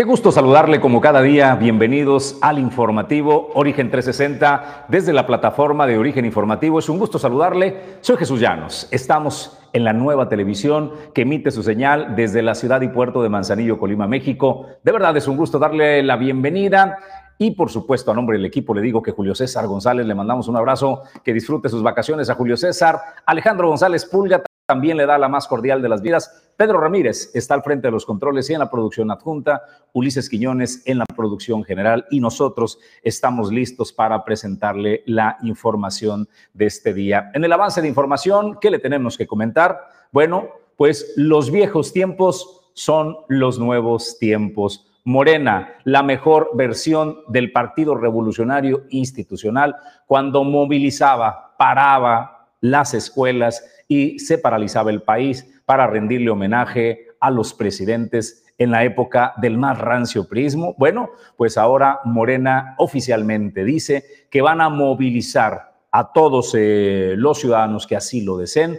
Qué gusto saludarle como cada día. Bienvenidos al informativo Origen 360 desde la plataforma de Origen Informativo. Es un gusto saludarle. Soy Jesús Llanos. Estamos en la nueva televisión que emite su señal desde la ciudad y puerto de Manzanillo, Colima, México. De verdad es un gusto darle la bienvenida. Y por supuesto, a nombre del equipo le digo que Julio César González le mandamos un abrazo, que disfrute sus vacaciones a Julio César. Alejandro González Pulga también le da la más cordial de las vidas. Pedro Ramírez está al frente de los controles y en la producción adjunta, Ulises Quiñones en la producción general y nosotros estamos listos para presentarle la información de este día. En el avance de información, ¿qué le tenemos que comentar? Bueno, pues los viejos tiempos son los nuevos tiempos. Morena, la mejor versión del Partido Revolucionario Institucional, cuando movilizaba, paraba las escuelas y se paralizaba el país para rendirle homenaje a los presidentes en la época del más rancio prismo. Bueno, pues ahora Morena oficialmente dice que van a movilizar a todos eh, los ciudadanos que así lo deseen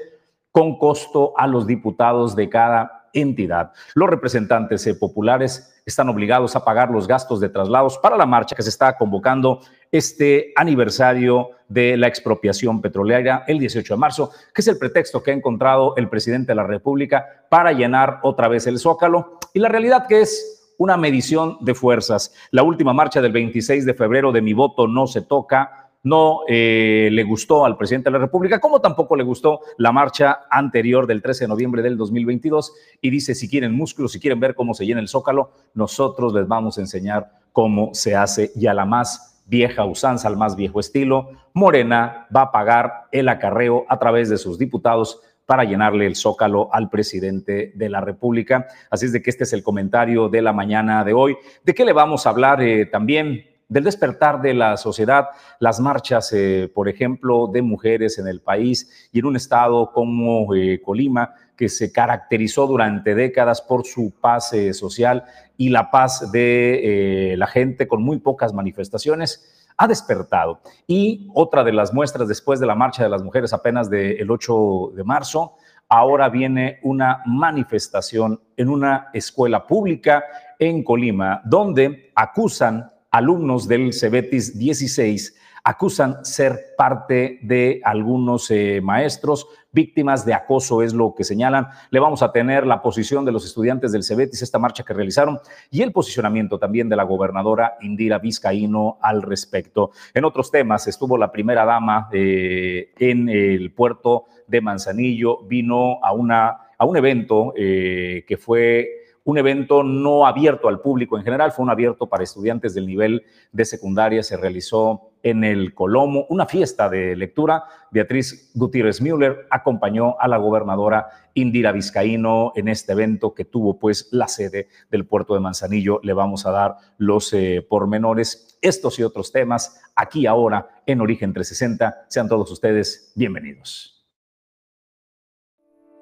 con costo a los diputados de cada entidad. Los representantes eh, populares están obligados a pagar los gastos de traslados para la marcha que se está convocando este aniversario de la expropiación petrolera el 18 de marzo, que es el pretexto que ha encontrado el presidente de la República para llenar otra vez el zócalo. Y la realidad que es una medición de fuerzas. La última marcha del 26 de febrero de Mi Voto No Se Toca no eh, le gustó al presidente de la República, como tampoco le gustó la marcha anterior del 13 de noviembre del 2022 y dice, si quieren músculos, si quieren ver cómo se llena el zócalo, nosotros les vamos a enseñar cómo se hace y a la más vieja usanza, al más viejo estilo, Morena va a pagar el acarreo a través de sus diputados para llenarle el zócalo al presidente de la República. Así es de que este es el comentario de la mañana de hoy. ¿De qué le vamos a hablar eh, también? Del despertar de la sociedad, las marchas, eh, por ejemplo, de mujeres en el país y en un estado como eh, Colima, que se caracterizó durante décadas por su paz social y la paz de eh, la gente con muy pocas manifestaciones, ha despertado. Y otra de las muestras después de la marcha de las mujeres apenas del 8 de marzo, ahora viene una manifestación en una escuela pública en Colima, donde acusan alumnos del Cebetis 16 acusan ser parte de algunos eh, maestros víctimas de acoso, es lo que señalan. Le vamos a tener la posición de los estudiantes del Cebetis, esta marcha que realizaron, y el posicionamiento también de la gobernadora Indira Vizcaíno al respecto. En otros temas, estuvo la primera dama eh, en el puerto de Manzanillo, vino a, una, a un evento eh, que fue un evento no abierto al público en general, fue un abierto para estudiantes del nivel de secundaria, se realizó en el Colomo, una fiesta de lectura. Beatriz Gutiérrez Müller acompañó a la gobernadora Indira Vizcaíno en este evento que tuvo pues la sede del puerto de Manzanillo. Le vamos a dar los eh, pormenores, estos y otros temas aquí ahora en Origen 360. Sean todos ustedes bienvenidos.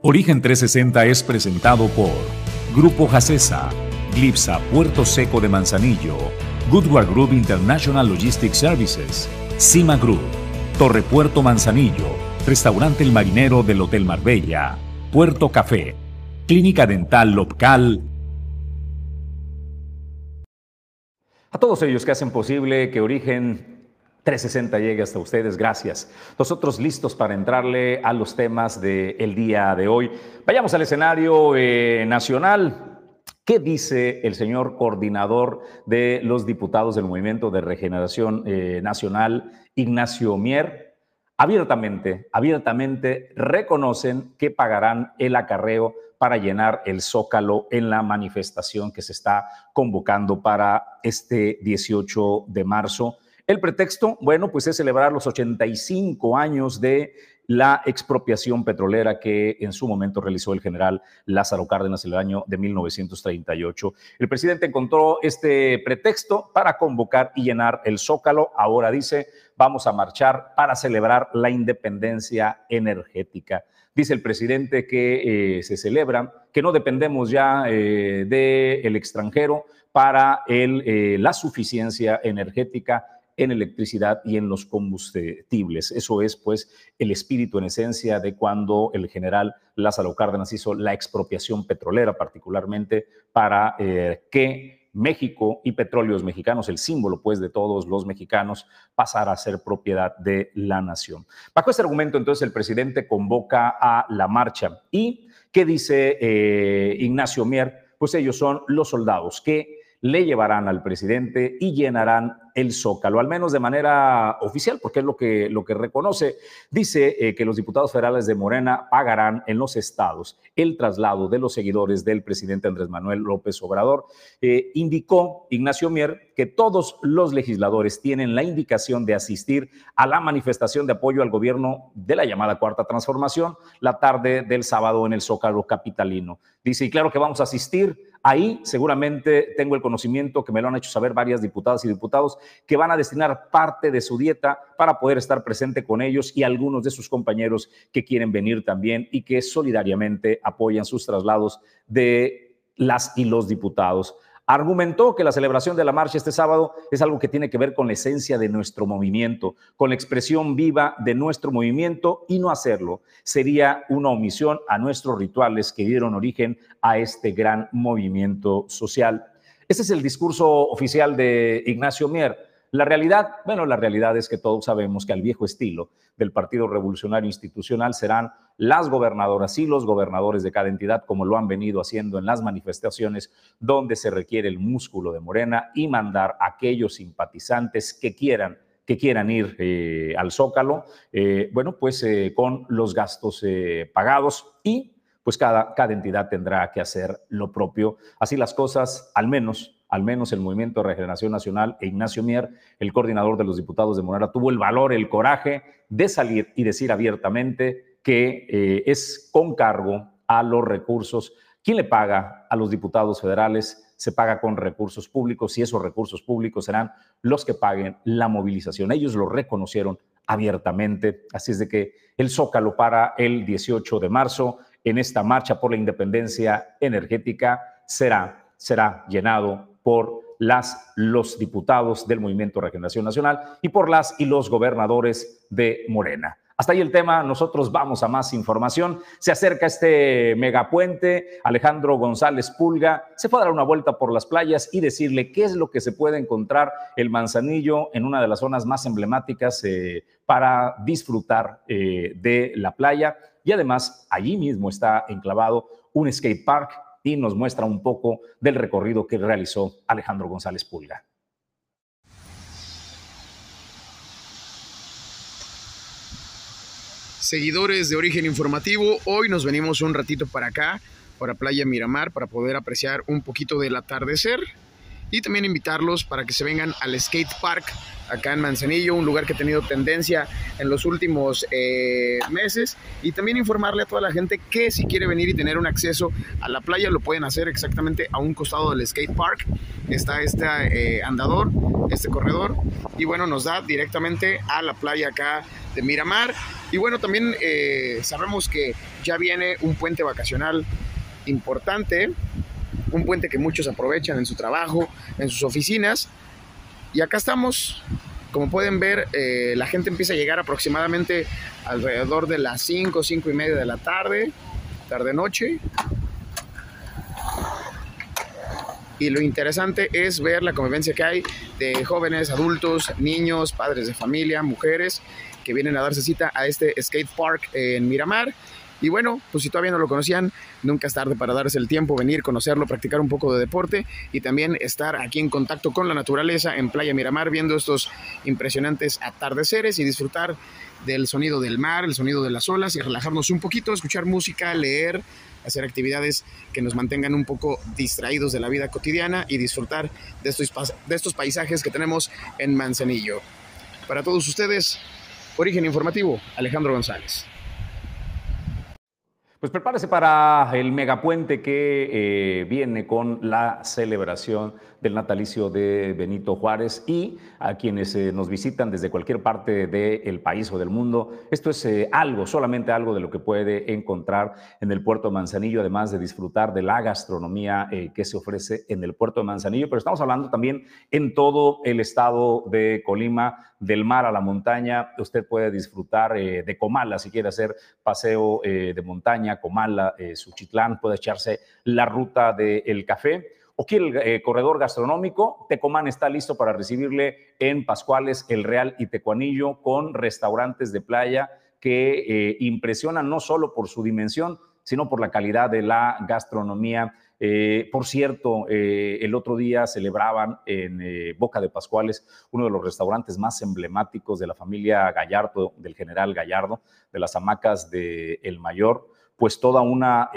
Origen 360 es presentado por Grupo Jacesa, Glipsa Puerto Seco de Manzanillo, Goodward Group International Logistics Services, Cima Group, Torre Puerto Manzanillo, Restaurante El Marinero del Hotel Marbella, Puerto Café, Clínica Dental Local. A todos ellos que hacen posible que Origen 360 llegue hasta ustedes, gracias. Nosotros listos para entrarle a los temas del día de hoy. Vayamos al escenario eh, nacional. ¿Qué dice el señor coordinador de los diputados del Movimiento de Regeneración eh, Nacional, Ignacio Mier? Abiertamente, abiertamente reconocen que pagarán el acarreo para llenar el zócalo en la manifestación que se está convocando para este 18 de marzo. El pretexto, bueno, pues es celebrar los 85 años de la expropiación petrolera que en su momento realizó el general Lázaro Cárdenas en el año de 1938. El presidente encontró este pretexto para convocar y llenar el zócalo. Ahora dice, vamos a marchar para celebrar la independencia energética. Dice el presidente que eh, se celebra, que no dependemos ya eh, del extranjero para eh, la suficiencia energética en electricidad y en los combustibles. Eso es, pues, el espíritu en esencia de cuando el general Lázaro Cárdenas hizo la expropiación petrolera, particularmente para eh, que México y petróleos mexicanos, el símbolo pues de todos los mexicanos, pasará a ser propiedad de la nación. Bajo este argumento entonces el presidente convoca a la marcha y ¿qué dice eh, Ignacio Mier? Pues ellos son los soldados que le llevarán al presidente y llenarán el Zócalo, al menos de manera oficial, porque es lo que, lo que reconoce. Dice eh, que los diputados federales de Morena pagarán en los estados el traslado de los seguidores del presidente Andrés Manuel López Obrador. Eh, indicó Ignacio Mier que todos los legisladores tienen la indicación de asistir a la manifestación de apoyo al gobierno de la llamada Cuarta Transformación la tarde del sábado en el Zócalo Capitalino. Dice, y claro que vamos a asistir Ahí seguramente tengo el conocimiento que me lo han hecho saber varias diputadas y diputados que van a destinar parte de su dieta para poder estar presente con ellos y algunos de sus compañeros que quieren venir también y que solidariamente apoyan sus traslados de las y los diputados argumentó que la celebración de la marcha este sábado es algo que tiene que ver con la esencia de nuestro movimiento, con la expresión viva de nuestro movimiento y no hacerlo sería una omisión a nuestros rituales que dieron origen a este gran movimiento social. Este es el discurso oficial de Ignacio Mier la realidad, bueno, la realidad es que todos sabemos que al viejo estilo del Partido Revolucionario Institucional serán las gobernadoras y los gobernadores de cada entidad, como lo han venido haciendo en las manifestaciones donde se requiere el músculo de Morena y mandar a aquellos simpatizantes que quieran que quieran ir eh, al Zócalo, eh, bueno, pues eh, con los gastos pagados y pues cada, cada entidad tendrá que hacer lo propio. Así las cosas, al menos al menos el Movimiento de Regeneración Nacional e Ignacio Mier, el coordinador de los diputados de Monera, tuvo el valor, el coraje de salir y decir abiertamente que eh, es con cargo a los recursos. ¿Quién le paga a los diputados federales? Se paga con recursos públicos y esos recursos públicos serán los que paguen la movilización. Ellos lo reconocieron abiertamente. Así es de que el Zócalo para el 18 de marzo en esta marcha por la independencia energética será, será llenado por las, los diputados del Movimiento Regeneración Nacional y por las y los gobernadores de Morena. Hasta ahí el tema, nosotros vamos a más información. Se acerca este megapuente, Alejandro González Pulga se fue a dar una vuelta por las playas y decirle qué es lo que se puede encontrar el Manzanillo en una de las zonas más emblemáticas eh, para disfrutar eh, de la playa. Y además, allí mismo está enclavado un skate park y nos muestra un poco del recorrido que realizó Alejandro González Pulga. Seguidores de Origen Informativo, hoy nos venimos un ratito para acá, para Playa Miramar, para poder apreciar un poquito del atardecer y también invitarlos para que se vengan al skate park acá en Manzanillo, un lugar que ha tenido tendencia en los últimos eh, meses y también informarle a toda la gente que si quiere venir y tener un acceso a la playa lo pueden hacer exactamente a un costado del skate park. Está este eh, andador, este corredor y bueno, nos da directamente a la playa acá de Miramar. Y bueno, también eh, sabemos que ya viene un puente vacacional importante un puente que muchos aprovechan en su trabajo, en sus oficinas. Y acá estamos, como pueden ver, eh, la gente empieza a llegar aproximadamente alrededor de las 5, 5 y media de la tarde, tarde-noche. Y lo interesante es ver la convivencia que hay de jóvenes, adultos, niños, padres de familia, mujeres que vienen a darse cita a este skate park en Miramar y bueno, pues si todavía no lo conocían, nunca es tarde para darse el tiempo, venir, conocerlo, practicar un poco de deporte y también estar aquí en contacto con la naturaleza en Playa Miramar, viendo estos impresionantes atardeceres y disfrutar del sonido del mar, el sonido de las olas y relajarnos un poquito, escuchar música, leer, hacer actividades que nos mantengan un poco distraídos de la vida cotidiana y disfrutar de estos, de estos paisajes que tenemos en Manzanillo. Para todos ustedes, Origen Informativo, Alejandro González. Pues prepárese para el megapuente que eh, viene con la celebración del natalicio de Benito Juárez y a quienes eh, nos visitan desde cualquier parte del país o del mundo. Esto es eh, algo, solamente algo de lo que puede encontrar en el puerto de Manzanillo, además de disfrutar de la gastronomía eh, que se ofrece en el puerto de Manzanillo. Pero estamos hablando también en todo el estado de Colima, del mar a la montaña. Usted puede disfrutar de Comala si quiere hacer paseo de montaña, Comala, Suchitlán, puede echarse la ruta del café o quiere el eh, corredor gastronómico, Tecomán está listo para recibirle en Pascuales, El Real y Tecuanillo con restaurantes de playa que eh, impresionan no solo por su dimensión, sino por la calidad de la gastronomía. Eh, por cierto, el otro día celebraban en Boca de Pascuales uno de los restaurantes más emblemáticos de la familia Gallardo, del general Gallardo, de las hamacas de El Mayor, pues toda una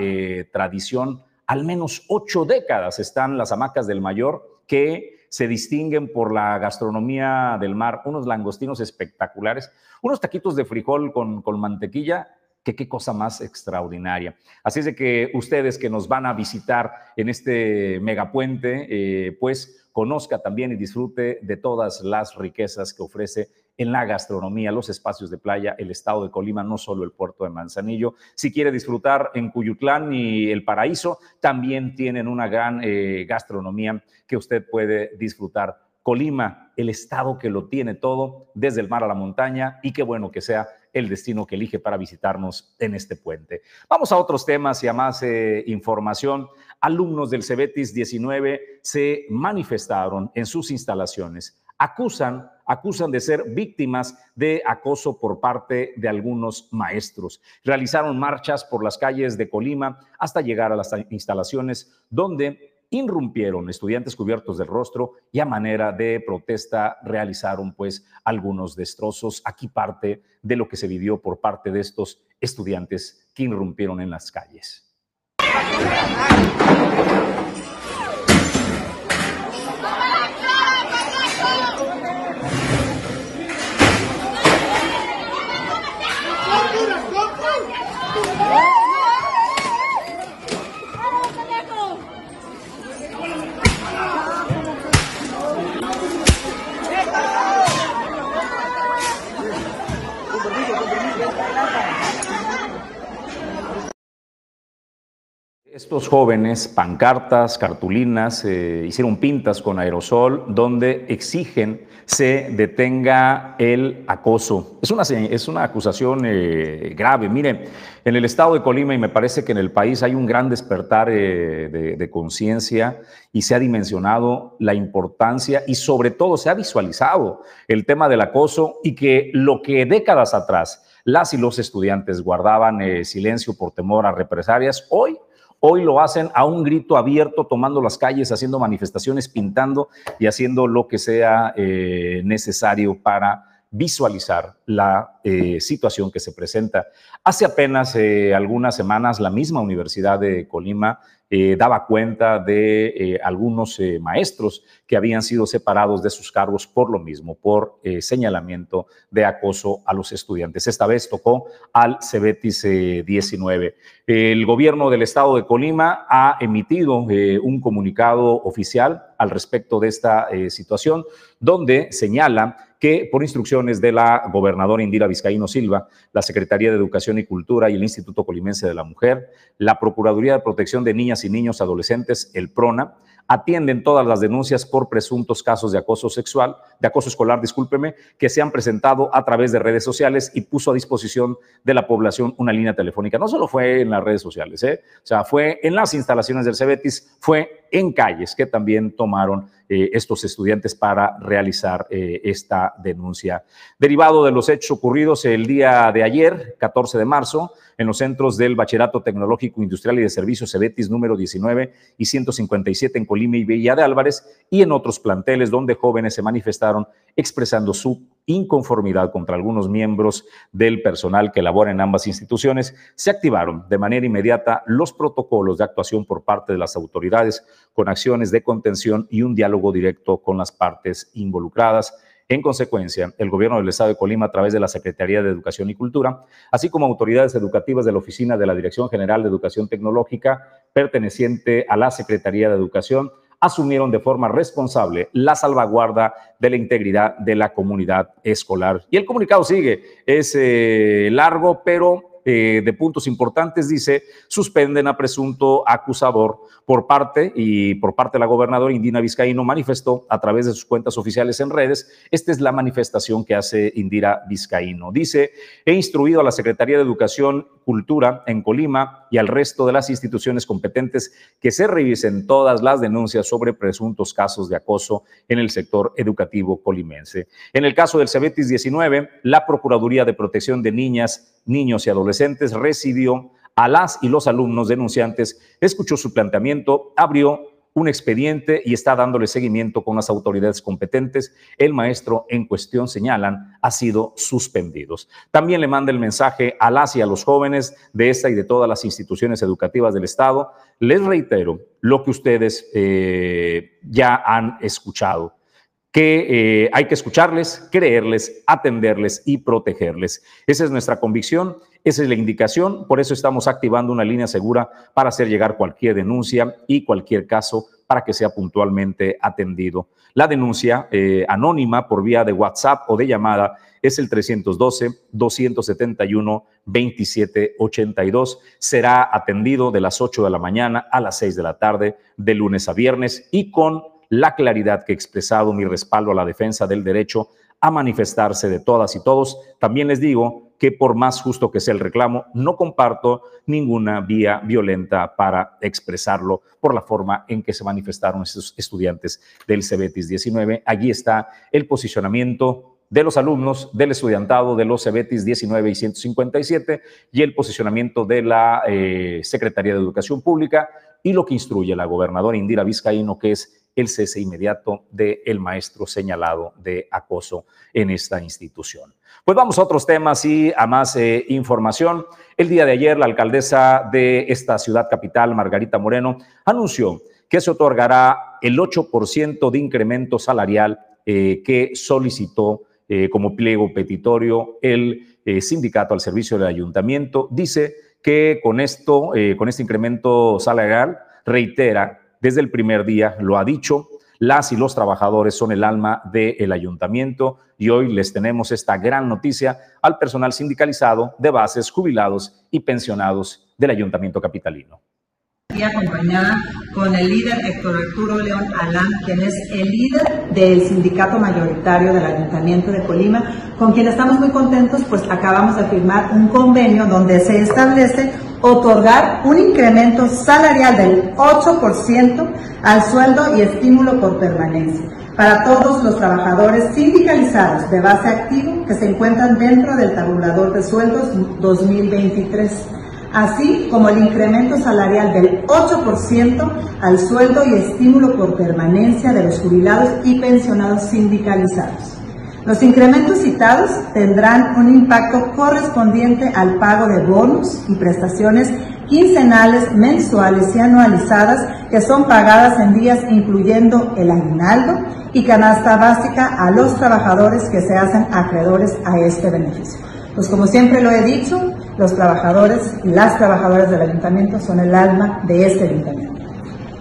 tradición, al menos ocho décadas están las hamacas del Mayor que se distinguen por la gastronomía del mar, unos langostinos espectaculares, unos taquitos de frijol con, mantequilla que qué cosa más extraordinaria. Así es de que ustedes que nos van a visitar en este megapuente, eh, pues conozca también y disfrute de todas las riquezas que ofrece en la gastronomía, los espacios de playa, el estado de Colima, no solo el puerto de Manzanillo. Si quiere disfrutar en Cuyutlán y el paraíso, también tienen una gran eh, gastronomía que usted puede disfrutar. Colima, el estado que lo tiene todo, desde el mar a la montaña, y qué bueno que sea el destino que elige para visitarnos en este puente. Vamos a otros temas y a más eh, información. Alumnos del Cebetis 19 se manifestaron en sus instalaciones. Acusan, acusan de ser víctimas de acoso por parte de algunos maestros. Realizaron marchas por las calles de Colima hasta llegar a las instalaciones donde irrumpieron estudiantes cubiertos del rostro y a manera de protesta realizaron pues algunos destrozos. Aquí parte de lo que se vivió por parte de estos estudiantes que irrumpieron en las calles. Compromiso, compromiso. Estos jóvenes, pancartas, cartulinas, eh, hicieron pintas con aerosol donde exigen se detenga el acoso. Es una, es una acusación eh, grave. Miren, en el estado de Colima y me parece que en el país hay un gran despertar eh, de conciencia y se ha dimensionado la importancia y sobre todo se ha visualizado el tema del acoso y que lo que décadas atrás las y los estudiantes guardaban silencio por temor a represalias, hoy Hoy lo hacen a un grito abierto, tomando las calles, haciendo manifestaciones, pintando y haciendo lo que sea eh, necesario para visualizar la eh, situación que se presenta. Hace apenas eh, algunas semanas, la misma Universidad de Colima eh, daba cuenta de algunos maestros que habían sido separados de sus cargos por lo mismo, por señalamiento de acoso a los estudiantes. Esta vez tocó al Cebetis 19. El gobierno del estado de Colima ha emitido un comunicado oficial al respecto de esta situación, donde señala que por instrucciones de la gobernadora Indira Vizcaíno Silva, la Secretaría de Educación y Cultura y el Instituto Colimense de la Mujer, la Procuraduría de Protección de Niñas y Niños Adolescentes, el PRONA, atienden todas las denuncias por presuntos casos de acoso sexual, de acoso escolar, discúlpeme, que se han presentado a través de redes sociales y puso a disposición de la población una línea telefónica. No solo fue en las redes sociales, ¿eh? o sea, fue en las instalaciones del Cebetis, fue en calles que también tomaron eh, estos estudiantes para realizar eh, esta denuncia. Derivado de los hechos ocurridos el día de ayer, 14 de marzo, en los centros del Bachillerato Tecnológico Industrial y de Servicios Cebetis número 19 y 157 en Colima y Villa de Álvarez y en otros planteles donde jóvenes se manifestaron expresando su inconformidad contra algunos miembros del personal que labora en ambas instituciones, se activaron de manera inmediata los protocolos de actuación por parte de las autoridades con acciones de contención y un diálogo directo con las partes involucradas. En consecuencia, el gobierno del Estado de Colima, a través de la Secretaría de Educación y Cultura, así como autoridades educativas de la Oficina de la Dirección General de Educación Tecnológica, perteneciente a la Secretaría de Educación, asumieron de forma responsable la salvaguarda de la integridad de la comunidad escolar. Y el comunicado sigue, es eh, largo, pero eh, de puntos importantes dice, suspenden a presunto acusador por parte y por parte de la gobernadora Indina Vizcaíno manifestó a través de sus cuentas oficiales en redes. Esta es la manifestación que hace Indira Vizcaíno. Dice, he instruido a la Secretaría de Educación, Cultura en Colima y al resto de las instituciones competentes que se revisen todas las denuncias sobre presuntos casos de acoso en el sector educativo colimense. En el caso del Cebetis 19, la Procuraduría de Protección de Niñas, Niños y Adolescentes recibió a las y los alumnos denunciantes, escuchó su planteamiento, abrió un expediente y está dándole seguimiento con las autoridades competentes. El maestro en cuestión, señalan, ha sido suspendido. También le manda el mensaje a las y a los jóvenes de esta y de todas las instituciones educativas del Estado. Les reitero lo que ustedes eh, ya han escuchado que eh, hay que escucharles, creerles, atenderles y protegerles. Esa es nuestra convicción, esa es la indicación, por eso estamos activando una línea segura para hacer llegar cualquier denuncia y cualquier caso para que sea puntualmente atendido. La denuncia eh, anónima por vía de WhatsApp o de llamada es el 312-271-2782. Será atendido de las 8 de la mañana a las 6 de la tarde, de lunes a viernes y con la claridad que he expresado mi respaldo a la defensa del derecho a manifestarse de todas y todos. También les digo que por más justo que sea el reclamo, no comparto ninguna vía violenta para expresarlo por la forma en que se manifestaron esos estudiantes del Cebetis 19. Allí está el posicionamiento de los alumnos, del estudiantado de los Cebetis 19 y 157 y el posicionamiento de la eh, Secretaría de Educación Pública y lo que instruye la gobernadora Indira Vizcaíno, que es el cese inmediato del maestro señalado de acoso en esta institución. Pues vamos a otros temas y a más eh, información. El día de ayer, la alcaldesa de esta ciudad capital, Margarita Moreno, anunció que se otorgará el 8% de incremento salarial eh, que solicitó eh, como pliego petitorio el sindicato al servicio del ayuntamiento. Dice que con esto, con este incremento salarial, reitera desde el primer día lo ha dicho, las y los trabajadores son el alma del ayuntamiento y hoy les tenemos esta gran noticia al personal sindicalizado de bases, jubilados y pensionados del ayuntamiento capitalino. Y acompañada con el líder Héctor Arturo León Alán, quien es el líder del sindicato mayoritario del Ayuntamiento de Colima, con quien estamos muy contentos, pues acabamos de firmar un convenio donde se establece otorgar un incremento salarial del 8% al sueldo y estímulo por permanencia para todos los trabajadores sindicalizados de base activo que se encuentran dentro del tabulador de sueldos 2023, así como el incremento salarial del 8% al sueldo y estímulo por permanencia de los jubilados y pensionados sindicalizados. Los incrementos citados tendrán un impacto correspondiente al pago de bonos y prestaciones quincenales, mensuales y anualizadas que son pagadas en días incluyendo el aguinaldo y canasta básica a los trabajadores que se hacen acreedores a este beneficio. Pues como siempre lo he dicho, los trabajadores y las trabajadoras del ayuntamiento son el alma de este ayuntamiento.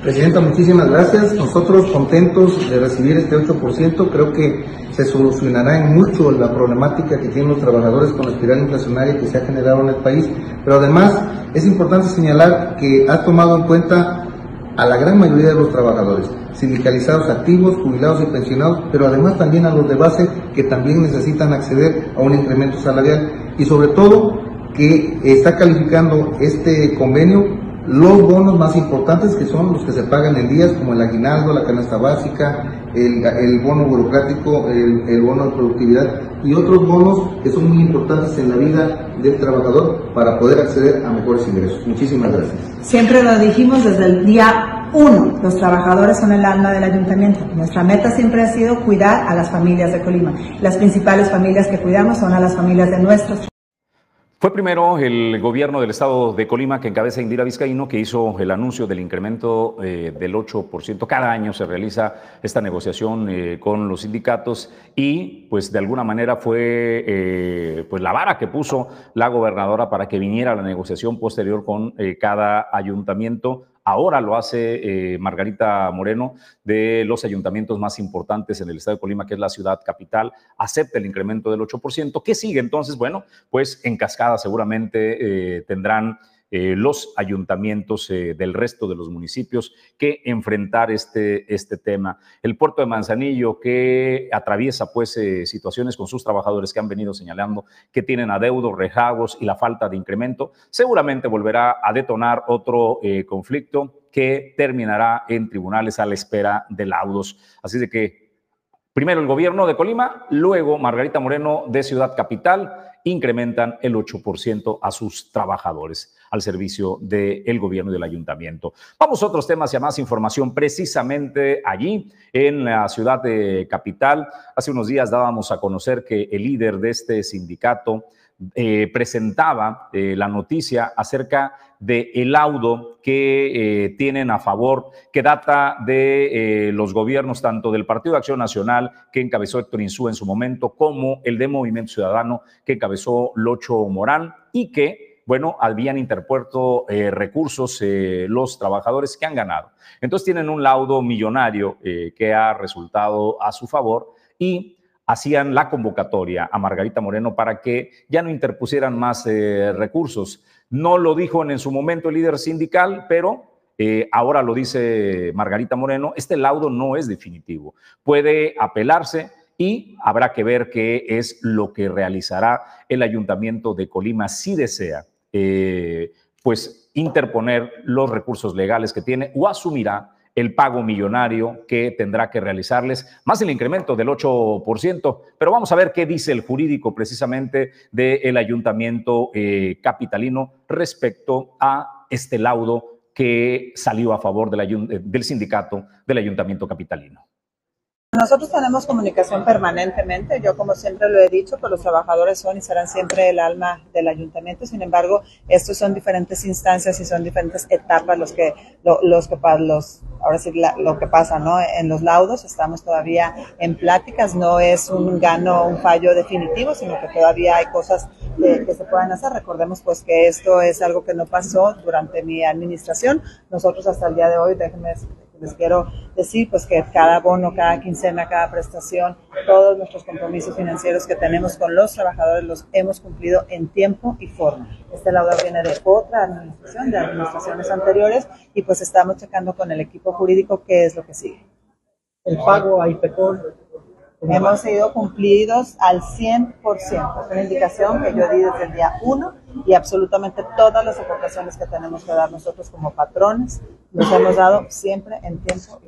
Presidenta, muchísimas gracias. Nosotros contentos de recibir este 8%. Creo que se solucionará en mucho la problemática que tienen los trabajadores con la espiral inflacionaria que se ha generado en el país. Pero además es importante señalar que ha tomado en cuenta a la gran mayoría de los trabajadores, sindicalizados activos, jubilados y pensionados, pero además también a los de base que también necesitan acceder a un incremento salarial y sobre todo que está calificando este convenio los bonos más importantes que son los que se pagan en días como el aguinaldo, la canasta básica, el, bono burocrático, el, bono de productividad y otros bonos que son muy importantes en la vida del trabajador para poder acceder a mejores ingresos. Muchísimas gracias. Siempre lo dijimos desde el día uno, los trabajadores son el alma del ayuntamiento. Nuestra meta siempre ha sido cuidar a las familias de Colima. Las principales familias que cuidamos son a las familias de nuestros fue primero el gobierno del estado de Colima que encabeza Indira Vizcaíno que hizo el anuncio del incremento eh, del 8%. Cada año se realiza esta negociación eh, con los sindicatos y pues de alguna manera fue eh, pues la vara que puso la gobernadora para que viniera la negociación posterior con cada ayuntamiento ahora lo hace eh, Margarita Moreno de los ayuntamientos más importantes en el estado de Colima, que es la ciudad capital, acepta el incremento del 8%. ¿Qué sigue entonces? Bueno, pues en cascada seguramente eh, tendrán eh, los ayuntamientos eh, del resto de los municipios que enfrentar este, este tema. El puerto de Manzanillo que atraviesa pues eh, situaciones con sus trabajadores que han venido señalando que tienen adeudos, rejagos y la falta de incremento, seguramente volverá a detonar otro conflicto que terminará en tribunales a la espera de laudos. Así de que Primero el gobierno de Colima, luego Margarita Moreno de Ciudad Capital incrementan el 8% a sus trabajadores al servicio del gobierno y del ayuntamiento. Vamos a otros temas y a más información precisamente allí en la ciudad de Capital. Hace unos días dábamos a conocer que el líder de este sindicato eh, presentaba eh, la noticia acerca del el laudo que eh, tienen a favor, que data de los gobiernos tanto del Partido de Acción Nacional, que encabezó Héctor Insú en su momento, como el de Movimiento Ciudadano, que encabezó Locho Morán, y que, bueno, habían interpuesto recursos los trabajadores que han ganado. Entonces tienen un laudo millonario que ha resultado a su favor y hacían la convocatoria a Margarita Moreno para que ya no interpusieran más eh, recursos. No lo dijo en, su momento el líder sindical, pero eh, ahora lo dice Margarita Moreno, este laudo no es definitivo. Puede apelarse y habrá que ver qué es lo que realizará el ayuntamiento de Colima si desea, eh, pues interponer los recursos legales que tiene o asumirá el pago millonario que tendrá que realizarles, más el incremento del 8%. Pero vamos a ver qué dice el jurídico precisamente del ayuntamiento eh, capitalino respecto a este laudo que salió a favor del sindicato del ayuntamiento capitalino. Nosotros tenemos comunicación permanentemente, yo como siempre lo he dicho, pues los trabajadores son y serán siempre el alma del ayuntamiento, sin embargo, estos son diferentes instancias y son diferentes etapas los que, los que, los, ahora sí, lo que pasa, ¿no? En los laudos estamos todavía en pláticas, no es un gano, un fallo definitivo, sino que todavía hay cosas que se puedan hacer. Recordemos pues que esto es algo que no pasó durante mi administración. Nosotros hasta el día de hoy, déjenme les quiero decir pues que cada bono, cada quincena, cada prestación, todos nuestros compromisos financieros que tenemos con los trabajadores los hemos cumplido en tiempo y forma. Este laudo viene de otra administración, de administraciones anteriores y pues estamos checando con el equipo jurídico qué es lo que sigue. El pago a IPECOL hemos sido cumplidos al 100%. Es una indicación que yo di desde el día 1 y absolutamente todas las aportaciones que tenemos que dar nosotros como patrones los hemos dado siempre en tiempo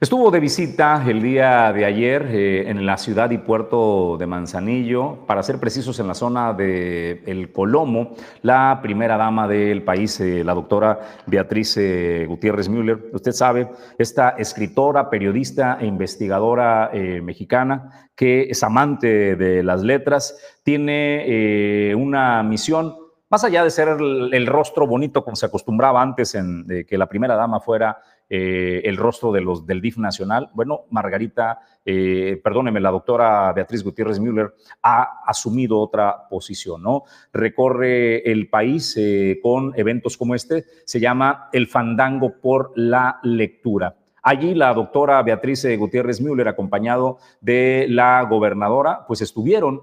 Estuvo de visita el día de ayer eh, en la ciudad y puerto de Manzanillo, para ser precisos en la zona de El Colomo, la primera dama del país, eh, la doctora Beatriz eh, Gutiérrez Müller. Usted sabe, esta escritora, periodista e investigadora mexicana que es amante de las letras, tiene una misión más allá de ser el, rostro bonito como se acostumbraba antes en que la primera dama fuera eh, el rostro de los, del DIF nacional. Bueno, Margarita, eh, perdóneme, la doctora Beatriz Gutiérrez Müller ha asumido otra posición, ¿no? Recorre el país eh, con eventos como este, se llama El Fandango por la Lectura. Allí la doctora Beatriz Gutiérrez Müller, acompañado de la gobernadora, pues estuvieron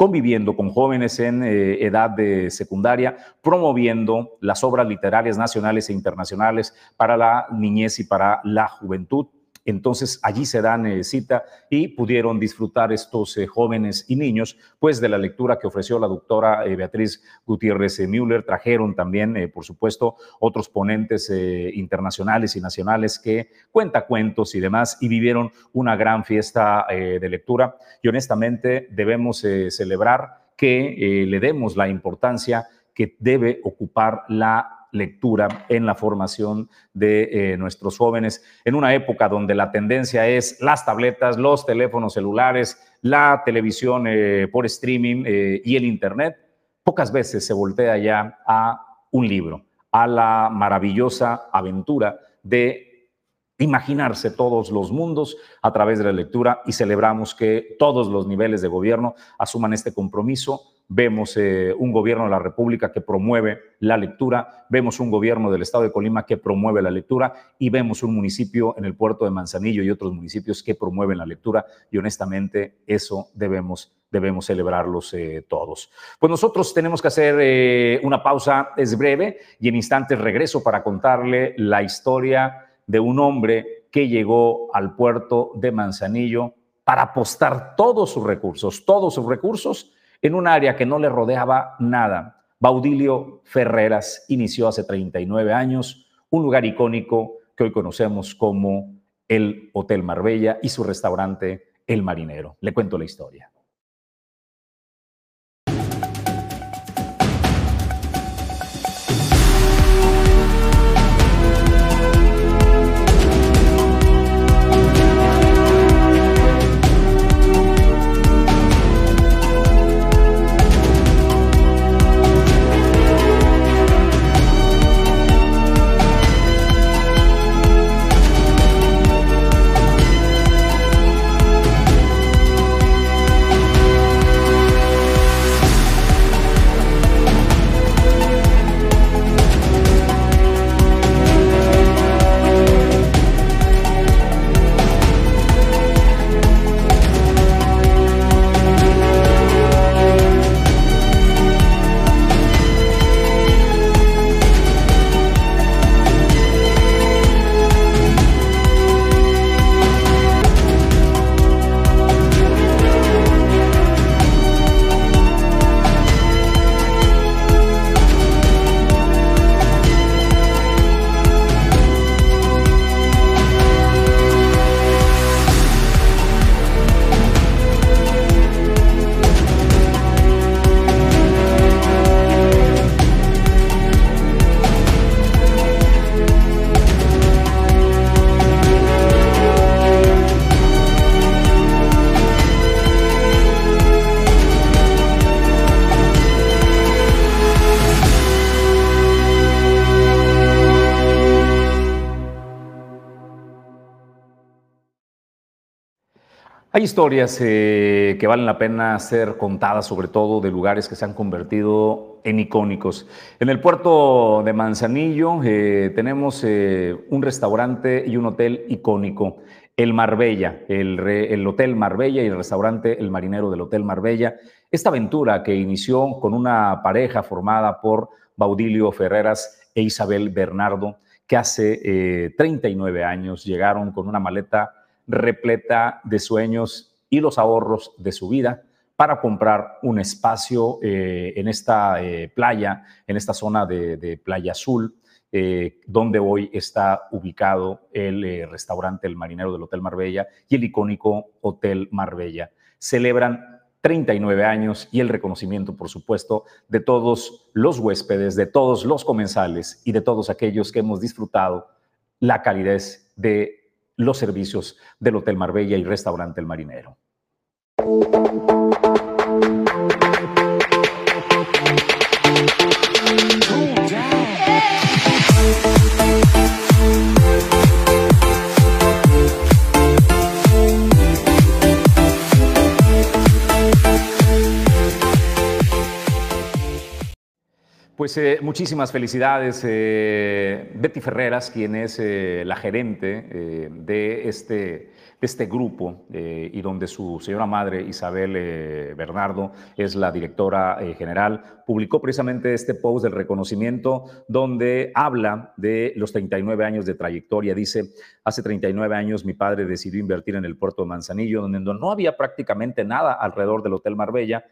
conviviendo con jóvenes en eh, edad de secundaria, promoviendo las obras literarias nacionales e internacionales para la niñez y para la juventud. Entonces allí se dan eh, cita y pudieron disfrutar estos eh, jóvenes y niños, pues de la lectura que ofreció la doctora eh, Beatriz Gutiérrez Müller. Trajeron también, por supuesto, otros ponentes internacionales y nacionales que cuenta cuentos y demás y vivieron una gran fiesta de lectura. Y honestamente debemos celebrar que le demos la importancia que debe ocupar la lectura en la formación de eh, nuestros jóvenes en una época donde la tendencia es las tabletas, los teléfonos celulares, la televisión eh, por streaming eh, y el Internet, pocas veces se voltea ya a un libro, a la maravillosa aventura de imaginarse todos los mundos a través de la lectura y celebramos que todos los niveles de gobierno asuman este compromiso. Vemos eh, un gobierno de la República que promueve la lectura, vemos un gobierno del Estado de Colima que promueve la lectura y vemos un municipio en el puerto de Manzanillo y otros municipios que promueven la lectura y honestamente eso debemos debemos celebrarlos eh, todos. Pues nosotros tenemos que hacer eh, una pausa, es breve, y en instantes regreso para contarle la historia de un hombre que llegó al puerto de Manzanillo para apostar todos sus recursos, todos sus recursos en un área que no le rodeaba nada. Baudilio Ferreras inició hace 39 años un lugar icónico que hoy conocemos como el Hotel Marbella y su restaurante El Marinero. Le cuento la historia. Historias eh, que valen la pena ser contadas, sobre todo de lugares que se han convertido en icónicos. En el puerto de Manzanillo eh, tenemos eh, un restaurante y un hotel icónico, el Marbella, el, el, Hotel Marbella y el restaurante El Marinero del Hotel Marbella. Esta aventura que inició con una pareja formada por Baudilio Ferreras e Isabel Bernardo, que hace 39 años llegaron con una maleta repleta de sueños y los ahorros de su vida para comprar un espacio eh, en esta eh, playa, en esta zona de, Playa Azul, eh, donde hoy está ubicado el restaurante El Marinero del Hotel Marbella y el icónico Hotel Marbella. Celebran 39 años y el reconocimiento, por supuesto, de todos los huéspedes, de todos los comensales y de todos aquellos que hemos disfrutado la calidez de los servicios del Hotel Marbella y Restaurante El Marinero. Pues eh, muchísimas felicidades, eh, Betty Ferreras, quien es eh, la gerente de, este, de este grupo y donde su señora madre, Isabel Bernardo, es la directora general, publicó precisamente este post del reconocimiento donde habla de los 39 años de trayectoria. Dice, hace 39 años mi padre decidió invertir en el puerto de Manzanillo, donde no había prácticamente nada alrededor del Hotel Marbella.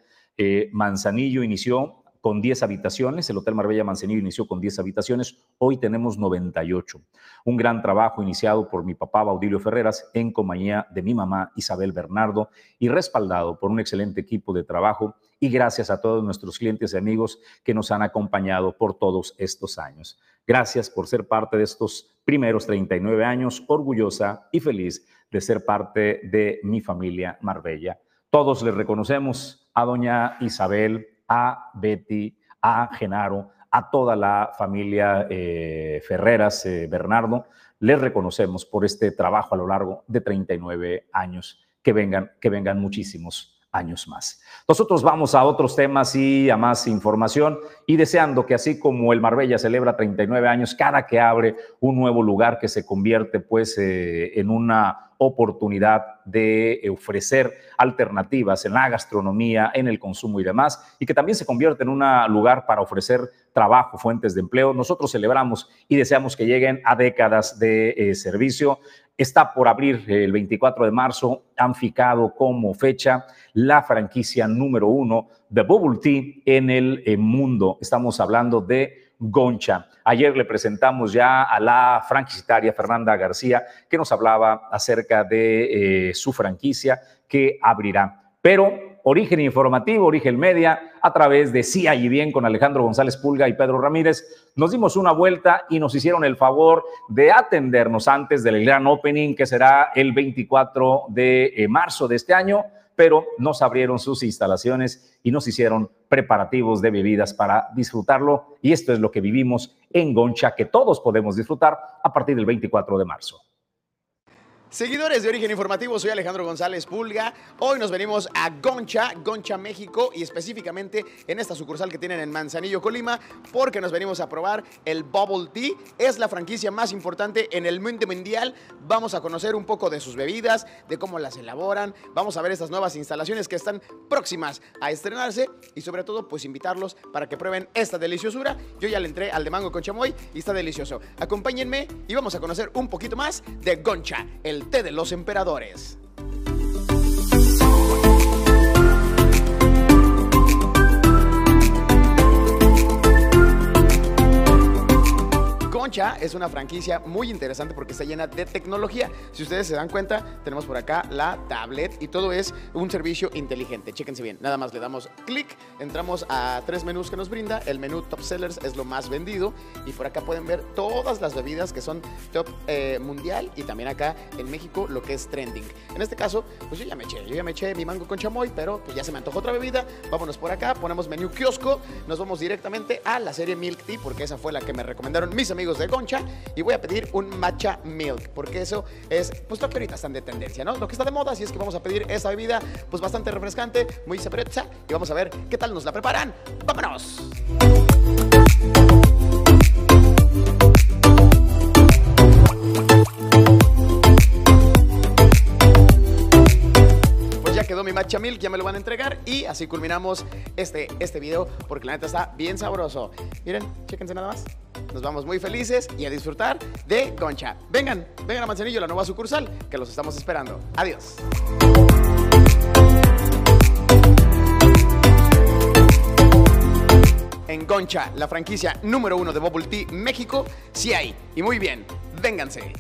Manzanillo inició con 10 habitaciones. El Hotel Marbella Manzanillo inició con 10 habitaciones. Hoy tenemos 98. Un gran trabajo iniciado por mi papá Baudilio Ferreras en compañía de mi mamá Isabel Bernardo y respaldado por un excelente equipo de trabajo y gracias a todos nuestros clientes y amigos que nos han acompañado por todos estos años. Gracias por ser parte de estos primeros 39 años, orgullosa y feliz de ser parte de mi familia Marbella. Todos les reconocemos a doña Isabel a Betty, a Genaro, a toda la familia eh, Ferreras, eh, Bernardo, les reconocemos por este trabajo a lo largo de 39 años. Que vengan, que vengan muchísimos años más. Nosotros vamos a otros temas y a más información y deseando que así como el Marbella celebra 39 años, cada que abre un nuevo lugar que se convierte pues eh, en una oportunidad de ofrecer alternativas en la gastronomía, en el consumo y demás, y que también se convierte en un lugar para ofrecer trabajo, fuentes de empleo. Nosotros celebramos y deseamos que lleguen a décadas de eh, servicio. Está por abrir el 24 de marzo, han ficado como fecha la franquicia número uno de Bubble Tea en el eh, mundo. Estamos hablando de Goncha. Ayer le presentamos ya a la franquiciataria Fernanda García, que nos hablaba acerca de eh, su franquicia que abrirá. Pero Origen Informativo, Origen Media, a través de Sí y Bien con Alejandro González Pulga y Pedro Ramírez, nos dimos una vuelta y nos hicieron el favor de atendernos antes del gran opening que será el 24 de eh, marzo de este año pero nos abrieron sus instalaciones y nos hicieron preparativos de bebidas para disfrutarlo. Y esto es lo que vivimos en Goncha, que todos podemos disfrutar a partir del 24 de marzo. Seguidores de Origen Informativo, soy Alejandro González Pulga. Hoy nos venimos a Goncha, Goncha, México, y específicamente en esta sucursal que tienen en Manzanillo, Colima, porque nos venimos a probar el Bubble Tea. Es la franquicia más importante en el mundo mundial. Vamos a conocer un poco de sus bebidas, de cómo las elaboran. Vamos a ver estas nuevas instalaciones que están próximas a estrenarse y sobre todo, pues invitarlos para que prueben esta deliciosura. Yo ya le entré al de mango con chamoy y está delicioso. Acompáñenme y vamos a conocer un poquito más de Goncha, el té de los emperadores. Es una franquicia muy interesante porque está llena de tecnología. Si ustedes se dan cuenta, tenemos por acá la tablet y todo es un servicio inteligente. Chéquense bien, nada más le damos clic, entramos a tres menús que nos brinda. El menú Top Sellers es lo más vendido y por acá pueden ver todas las bebidas que son top eh, mundial y también acá en México lo que es trending. En este caso, pues yo ya me eché, yo ya me eché mi mango con chamoy, pero pues ya se me antojó otra bebida. Vámonos por acá, ponemos menú kiosco, nos vamos directamente a la serie Milk Tea porque esa fue la que me recomendaron mis amigos de Concha y voy a pedir un matcha milk, porque eso es, pues lo que ahorita están de tendencia, ¿no? Lo que está de moda, así es que vamos a pedir esa bebida, pues bastante refrescante, muy sabreta, y vamos a ver qué tal nos la preparan. ¡Vámonos! Pues ya quedó mi matcha milk, ya me lo van a entregar y así culminamos este, este video porque la neta está bien sabroso. Miren, chéquense nada más. Nos vamos muy felices y a disfrutar de Concha. Vengan, vengan a Manzanillo, la nueva sucursal, que los estamos esperando. Adiós. En Concha, la franquicia número uno de Bubble Tea México, sí hay. Y muy bien, vénganse.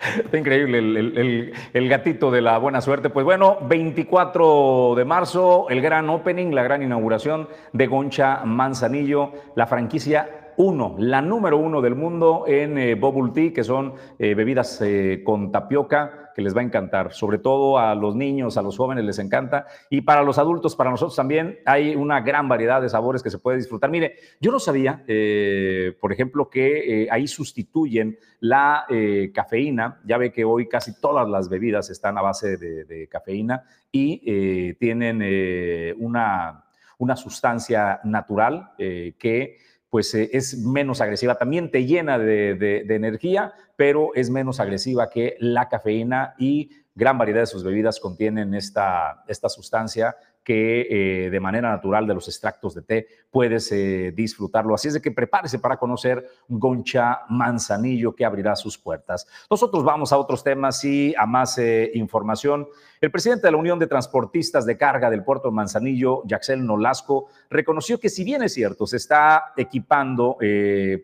Está increíble el, gatito de la buena suerte. Pues bueno, 24 de marzo, el gran opening, la gran inauguración de Goncha Manzanillo, la franquicia 1, la número uno del mundo en eh, Bubble Tea, que son eh, bebidas eh, con tapioca que les va a encantar, sobre todo a los niños, a los jóvenes les encanta. Y para los adultos, para nosotros también hay una gran variedad de sabores que se puede disfrutar. Mire, yo no sabía, eh, por ejemplo, que ahí sustituyen la cafeína, ya ve que hoy casi todas las bebidas están a base de, cafeína y tienen una, una sustancia natural que pues eh, es menos agresiva. También te llena de, energía, pero es menos agresiva que la cafeína y gran variedad de sus bebidas contienen esta, esta sustancia que eh, de manera natural de los extractos de té puedes eh, disfrutarlo. Así es de que prepárese para conocer Goncha Manzanillo que abrirá sus puertas. Nosotros vamos a otros temas y a más eh, información. El presidente de la Unión de Transportistas de Carga del puerto de Manzanillo, Yaxel Nolasco, reconoció que si bien es cierto, se está equipando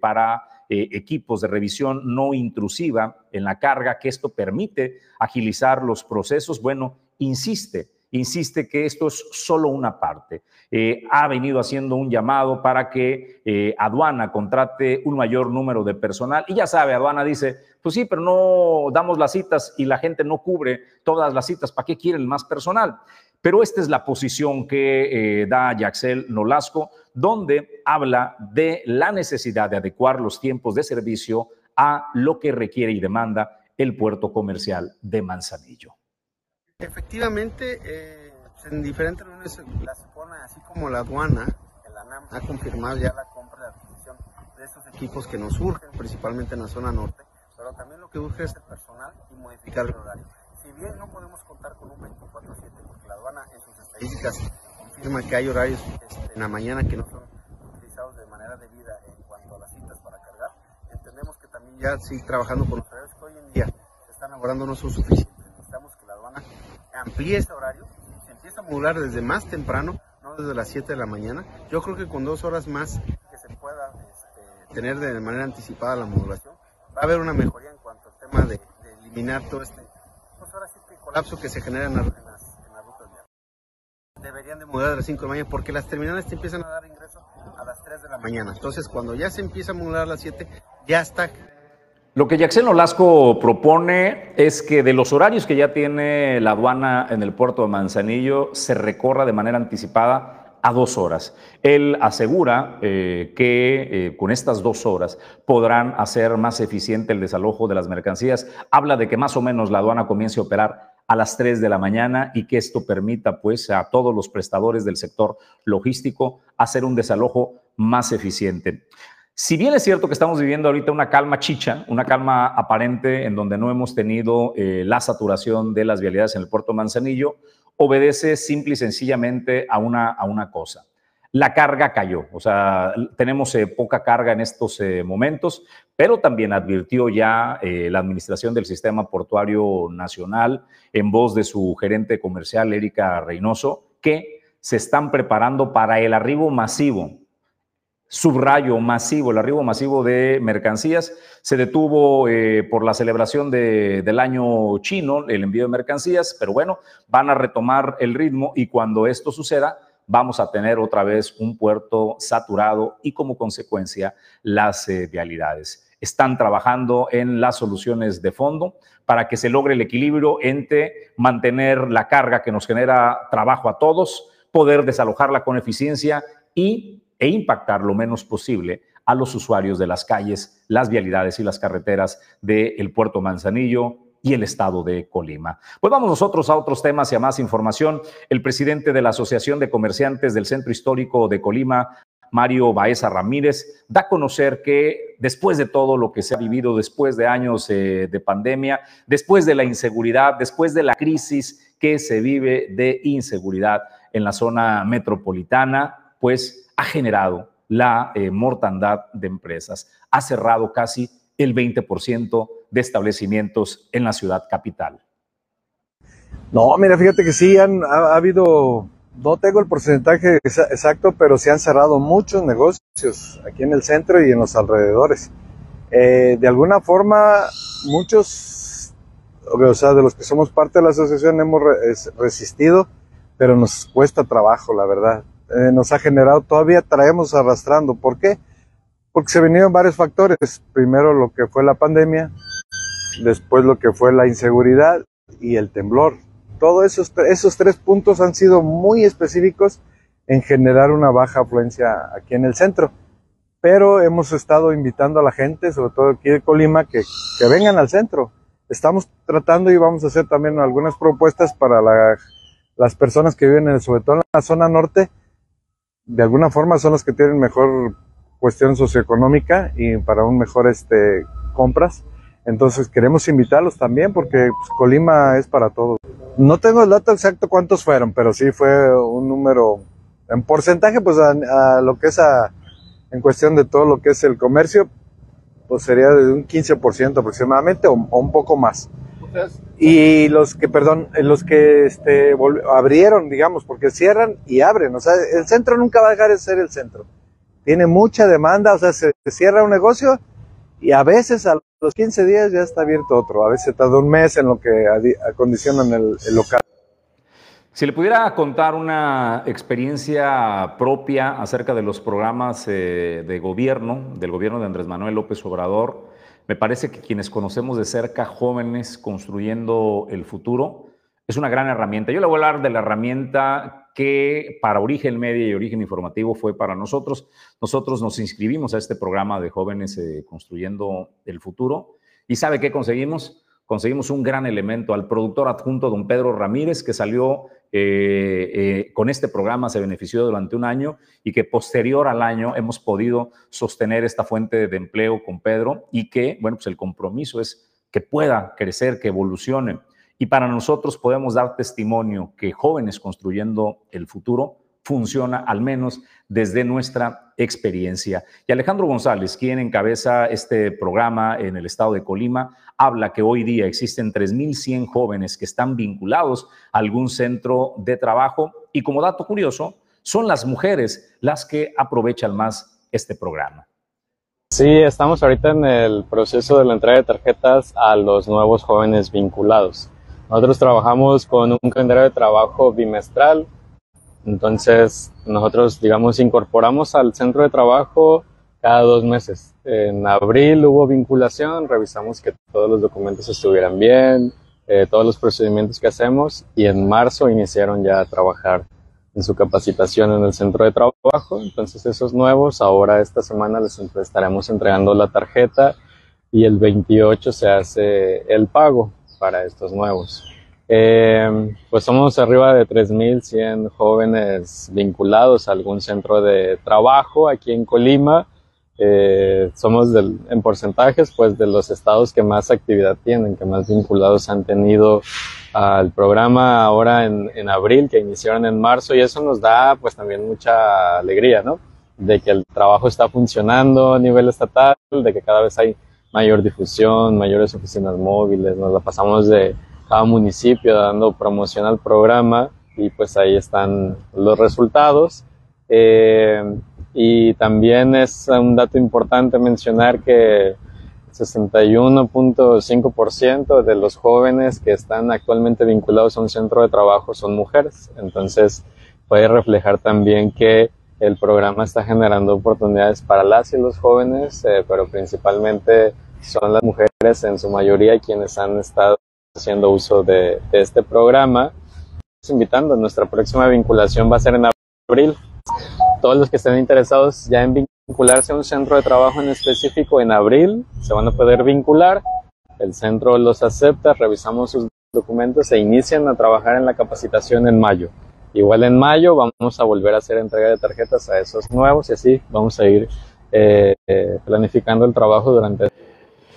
para equipos de revisión no intrusiva en la carga, que esto permite agilizar los procesos, bueno, insiste insiste que esto es solo una parte. Eh, ha venido haciendo un llamado para que eh, aduana contrate un mayor número de personal. Y ya sabe, aduana dice, pues sí, pero no damos las citas y la gente no cubre todas las citas. ¿Para qué quieren más personal? pero esta es la posición que eh, da Yaxel Nolasco, donde habla de la necesidad de adecuar los tiempos de servicio a lo que requiere y demanda el puerto comercial de Manzanillo. Efectivamente, eh, en diferentes reuniones la supone, así como la aduana, la NAM ha confirmado ya la compra de adquisición de estos equipos que nos surgen, principalmente en la zona norte, pero también lo que urge es el personal y modificar el horario. Si bien no podemos contar con un 24-7, porque la aduana en sus estadísticas confirma que hay horarios este, en la mañana que no son utilizados de manera debida en cuanto a las citas para cargar, entendemos que también ya sí trabajando con los horarios que hoy en día se están abordando no son suficientes. Necesitamos que la aduana amplíe ese horario, se empieza a modular desde más temprano, no desde las 7 de la mañana. Yo creo que con dos horas más que se pueda este, tener de manera anticipada la modulación, va a haber una mejoría en cuanto al tema de, eliminar todo este, pues ahora sí colapso que se genera en, la, en. Deberían de modular a las 5 de la mañana porque las terminales te empiezan a dar ingreso a las 3 de la mañana. Entonces, cuando ya se empieza a modular a las 7, ya está lo que Yaxel Nolasco propone es que de los horarios que ya tiene la aduana en el puerto de Manzanillo se recorra de manera anticipada a dos horas. Él asegura eh, que eh, con estas dos horas podrán hacer más eficiente el desalojo de las mercancías. Habla de que más o menos la aduana comience a operar a las 3 de la mañana y que esto permita pues a todos los prestadores del sector logístico hacer un desalojo más eficiente. Si bien es cierto que estamos viviendo ahorita una calma chicha, una calma aparente en donde no hemos tenido eh, la saturación de las vialidades en el puerto Manzanillo, obedece simple y sencillamente a una, a una cosa. La carga cayó, o sea, tenemos eh, poca carga en estos eh, momentos, pero también advirtió ya la Administración del Sistema Portuario Nacional, en voz de su gerente comercial, Erika Reynoso, que se están preparando para el arribo masivo subrayo masivo, el arribo masivo de mercancías. Se detuvo eh, por la celebración de, del año chino, el envío de mercancías, pero bueno, van a retomar el ritmo y cuando esto suceda, vamos a tener otra vez un puerto saturado y como consecuencia las eh, vialidades. Están trabajando en las soluciones de fondo para que se logre el equilibrio entre mantener la carga que nos genera trabajo a todos, poder desalojarla con eficiencia y e impactar lo menos posible a los usuarios de las calles, las vialidades y las carreteras del puerto Manzanillo y el estado de Colima. Pues vamos nosotros a otros temas y a más información. El presidente de la Asociación de Comerciantes del Centro Histórico de Colima, Mario Baeza Ramírez, da a conocer que después de todo lo que se ha vivido, después de años eh, de pandemia, después de la inseguridad, después de la crisis que se vive de inseguridad en la zona metropolitana, pues ha generado la eh, mortandad de empresas. Ha cerrado casi el 20% de establecimientos en la ciudad capital. No, mira, fíjate que sí, han, ha, ha habido, no tengo el porcentaje exacto, pero se han cerrado muchos negocios aquí en el centro y en los alrededores. Eh, de alguna forma, muchos, o sea, de los que somos parte de la asociación hemos resistido, pero nos cuesta trabajo, la verdad eh, nos ha generado, todavía traemos arrastrando. ¿Por qué? Porque se vinieron varios factores. Primero lo que fue la pandemia, después lo que fue la inseguridad y el temblor. Todos esos, esos tres puntos han sido muy específicos en generar una baja afluencia aquí en el centro. Pero hemos estado invitando a la gente, sobre todo aquí de Colima, que, que vengan al centro. Estamos tratando y vamos a hacer también algunas propuestas para la, las personas que viven en, sobre todo en la zona norte, de alguna forma son los que tienen mejor cuestión socioeconómica y para un mejor este compras. Entonces queremos invitarlos también porque pues, Colima es para todos. No tengo el dato exacto cuántos fueron, pero sí fue un número en porcentaje, pues a, lo que es a, en cuestión de todo lo que es el comercio, pues sería de un 15% aproximadamente o un poco más. Y los que, perdón, los que este, abrieron, digamos, porque cierran y abren. O sea, el centro nunca va a dejar de ser el centro. Tiene mucha demanda, o sea, se, se cierra un negocio y a veces a los 15 días ya está abierto otro. A veces tarda un mes en lo que acondicionan el, el local. Si le pudiera contar una experiencia propia acerca de los programas eh, de gobierno, del gobierno de Andrés Manuel López Obrador, me parece que quienes conocemos de cerca jóvenes construyendo el futuro, es una gran herramienta. Yo le voy a hablar de la herramienta que para Origen Media y Origen Informativo fue para nosotros. Nosotros nos inscribimos a este programa de jóvenes eh, construyendo el futuro y ¿sabe qué conseguimos? Conseguimos un gran elemento al productor adjunto, don Pedro Ramírez, que salió eh, eh, con este programa, se benefició durante un año y que posterior al año hemos podido sostener esta fuente de empleo con Pedro y que, bueno, pues el compromiso es que pueda crecer, que evolucione. Y para nosotros podemos dar testimonio que jóvenes construyendo el futuro funciona al menos desde nuestra experiencia. Y Alejandro González, quien encabeza este programa en el estado de Colima, habla que hoy día existen 3.100 jóvenes que están vinculados a algún centro de trabajo y como dato curioso, son las mujeres las que aprovechan más este programa. Sí, estamos ahorita en el proceso de la entrega de tarjetas a los nuevos jóvenes vinculados. Nosotros trabajamos con un calendario de trabajo bimestral, entonces nosotros, digamos, incorporamos al centro de trabajo cada dos meses. En abril hubo vinculación, revisamos que todos los documentos estuvieran bien, eh, todos los procedimientos que hacemos y en marzo iniciaron ya a trabajar en su capacitación en el centro de trabajo. Entonces esos nuevos, ahora esta semana les estaremos entregando la tarjeta y el 28 se hace el pago para estos nuevos. Eh, pues somos arriba de 3.100 jóvenes vinculados a algún centro de trabajo aquí en Colima. Eh, somos del, en porcentajes pues de los estados que más actividad tienen, que más vinculados han tenido al programa ahora en, en abril, que iniciaron en marzo y eso nos da pues también mucha alegría, ¿no? De que el trabajo está funcionando a nivel estatal, de que cada vez hay mayor difusión, mayores oficinas móviles, nos la pasamos de cada municipio dando promoción al programa y pues ahí están los resultados. Eh, y también es un dato importante mencionar que 61.5% de los jóvenes que están actualmente vinculados a un centro de trabajo son mujeres. Entonces puede reflejar también que el programa está generando oportunidades para las y los jóvenes, eh, pero principalmente son las mujeres en su mayoría quienes han estado haciendo uso de, este programa. Invitando, nuestra próxima vinculación va a ser en abril. Todos los que estén interesados ya en vincularse a un centro de trabajo en específico en abril se van a poder vincular. El centro los acepta, revisamos sus documentos e inician a trabajar en la capacitación en mayo. Igual en mayo vamos a volver a hacer entrega de tarjetas a esos nuevos y así vamos a ir eh, eh, planificando el trabajo durante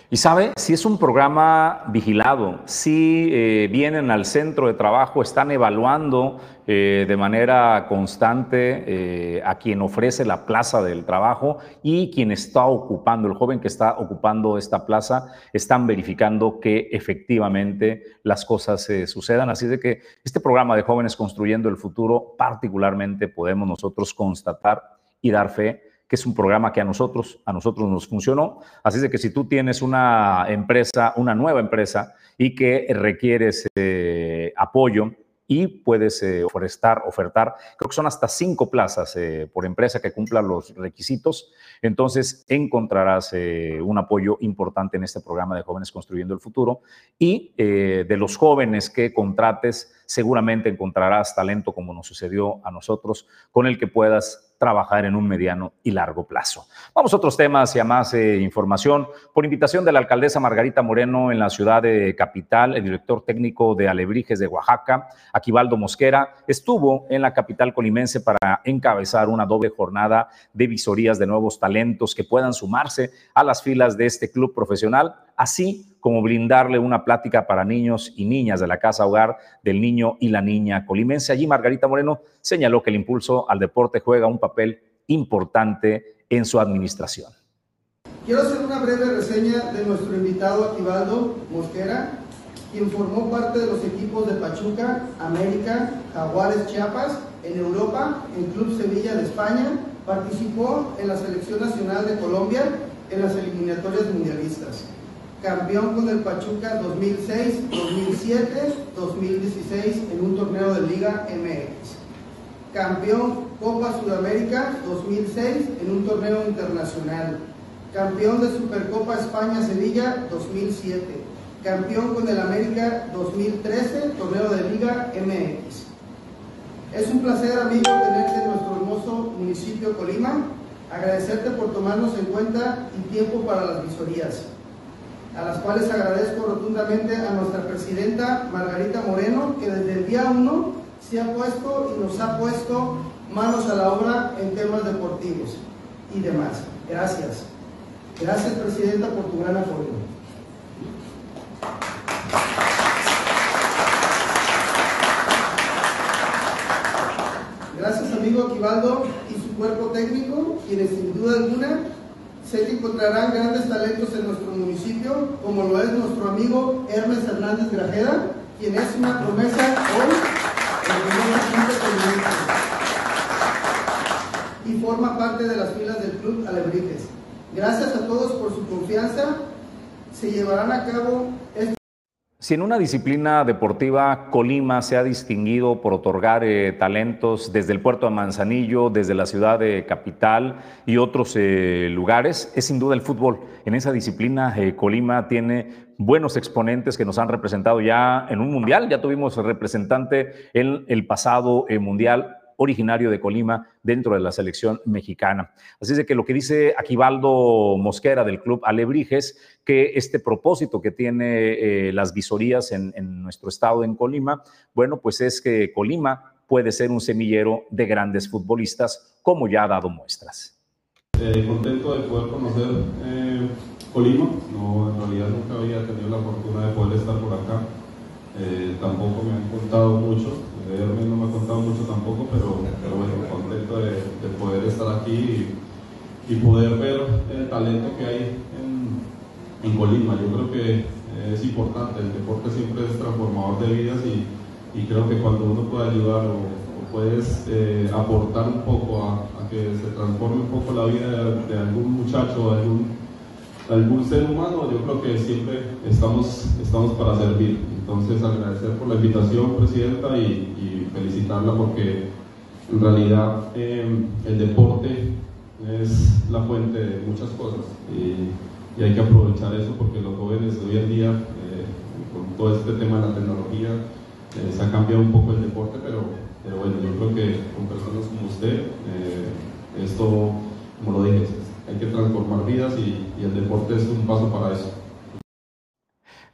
y sabe, si es un programa vigilado, si eh, vienen al centro de trabajo, están evaluando eh, de manera constante eh, a quien ofrece la plaza del trabajo y quien está ocupando, el joven que está ocupando esta plaza, están verificando que efectivamente las cosas sucedan. Así de que este programa de jóvenes construyendo el futuro, particularmente podemos nosotros constatar y dar fe que es un programa que a nosotros, a nosotros nos funcionó. Así de que si tú tienes una empresa, una nueva empresa y que requieres eh, apoyo y puedes eh, ofertar, ofertar, creo que son hasta cinco plazas eh, por empresa que cumplan los requisitos, entonces encontrarás un apoyo importante en este programa de Jóvenes Construyendo el Futuro y de los jóvenes que contrates, seguramente encontrarás talento como nos sucedió a nosotros, con el que puedas trabajar en un mediano y largo plazo. Vamos a otros temas y a más eh, información. Por invitación de la alcaldesa Margarita Moreno en la ciudad de Capital, el director técnico de Alebrijes de Oaxaca, Aquivaldo Mosquera, estuvo en la capital colimense para encabezar una doble jornada de visorías de nuevos talentos que puedan sumarse a las filas de este club profesional, así como brindarle una plática para niños y niñas de la Casa Hogar del Niño y la Niña Colimense. Allí Margarita Moreno señaló que el impulso al deporte juega un papel importante en su administración. Quiero hacer una breve reseña de nuestro invitado Aquivaldo Mosquera, quien formó parte de los equipos de Pachuca, América, Jaguares Chiapas, en Europa, en Club Sevilla de España, participó en la selección nacional de Colombia en las eliminatorias mundialistas campeón con el Pachuca 2006, 2007, 2016 en un torneo de Liga MX. Campeón Copa Sudamérica 2006 en un torneo internacional. Campeón de Supercopa España Sevilla 2007. campeón con el América 2013, torneo de Liga MX. Es un placer, amigo, tenerte en nuestro hermoso municipio Colima. Agradecerte por tomarnos en cuenta y tiempo para las visorías, a las cuales agradezco rotundamente a nuestra presidenta Margarita Moreno, que desde el día 1 se ha puesto y nos ha puesto manos a la obra en temas deportivos y demás. Gracias. Gracias, Presidenta, por tu gran apoyo. Gracias, amigo Aquivaldo y su cuerpo técnico, quienes sin duda alguna que encontrarán grandes talentos en nuestro municipio, como lo es nuestro amigo Hermes Hernández Grajeda, quien es una promesa hoy en y forma parte de las filas del Club Alebrijes. Gracias a todos por su confianza. Se llevarán a cabo si en una disciplina deportiva Colima se ha distinguido por otorgar eh, talentos desde el puerto de Manzanillo, desde la ciudad de Capital y otros eh, lugares, es sin duda el fútbol. En esa disciplina eh, Colima tiene buenos exponentes que nos han representado ya en un mundial. Ya tuvimos representante en el pasado mundial originario de Colima dentro de la selección mexicana. Así es de que lo que dice Aquivaldo Mosquera del Club Alebrijes, que este propósito que tiene eh, las visorías en, nuestro estado, en Colima, bueno, pues es que Colima puede ser un semillero de grandes futbolistas, como ya ha dado muestras. Eh, contento de poder conocer eh, Colima, no, en realidad nunca había tenido la fortuna de poder estar por acá, tampoco me han contado mucho, no me ha contado mucho tampoco, pero, pero bueno, contento de, poder estar aquí y, poder ver el talento que hay en, en, Colima. Yo creo que es importante, el deporte siempre es transformador de vidas y, creo que cuando uno puede ayudar o, puedes eh, aportar un poco a, que se transforme un poco la vida de, algún muchacho, de algún, algún ser humano, yo creo que siempre estamos, estamos para servir. Entonces agradecer por la invitación, Presidenta, y, felicitarla porque en realidad em, el deporte es la fuente de muchas cosas y, hay que aprovechar eso porque los jóvenes hoy en día, eh, con todo este tema de la tecnología, eh, se ha cambiado un poco el deporte, pero, pero bueno, yo creo que con personas como usted, eh, esto, como lo dije, hay que transformar vidas y el deporte es un paso para eso.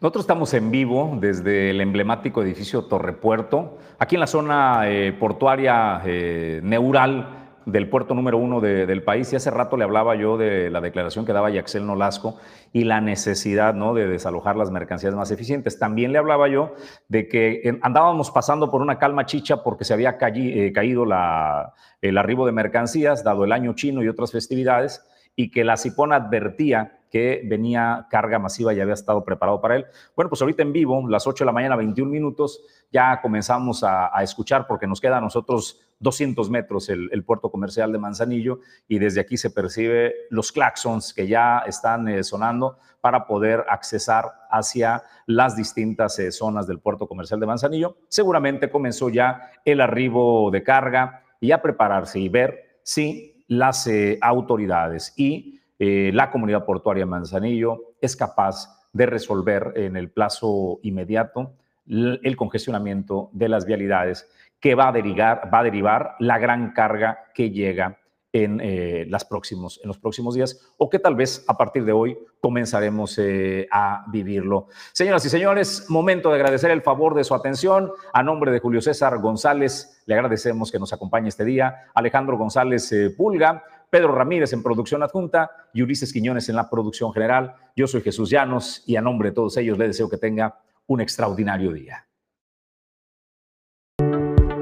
Nosotros estamos en vivo desde el emblemático edificio Torrepuerto, aquí en la zona eh, portuaria eh, neural del puerto número uno del país. Y hace rato le hablaba yo de la declaración que daba Yaxel Nolasco y la necesidad ¿no? de desalojar las mercancías más eficientes. También le hablaba yo de que andábamos pasando por una calma chicha porque se había eh, caído el arribo de mercancías, dado el año chino y otras festividades, y que la CIPON advertía que venía carga masiva y había estado preparado para él. Bueno, pues ahorita en vivo, las 8 de la mañana, 21 minutos, ya comenzamos a, escuchar porque nos queda a nosotros 200 metros el, puerto comercial de Manzanillo y desde aquí se percibe los claxons que ya están eh, sonando para poder accesar hacia las distintas eh, zonas del puerto comercial de Manzanillo. Seguramente comenzó ya el arribo de carga y a prepararse y ver si las eh, autoridades y eh, la comunidad portuaria Manzanillo es capaz de resolver en el plazo inmediato el congestionamiento de las vialidades que va a derivar, va a derivar la gran carga que llega en, eh, en los próximos días o que tal vez a partir de hoy comenzaremos eh, a vivirlo. Señoras y señores, momento de agradecer el favor de su atención. A nombre de Julio César González, le agradecemos que nos acompañe este día. Alejandro González Pulga, Pedro Ramírez en producción adjunta y Ulises Quiñones en la producción general. Yo soy Jesús Llanos y a nombre de todos ellos les deseo que tenga un extraordinario día.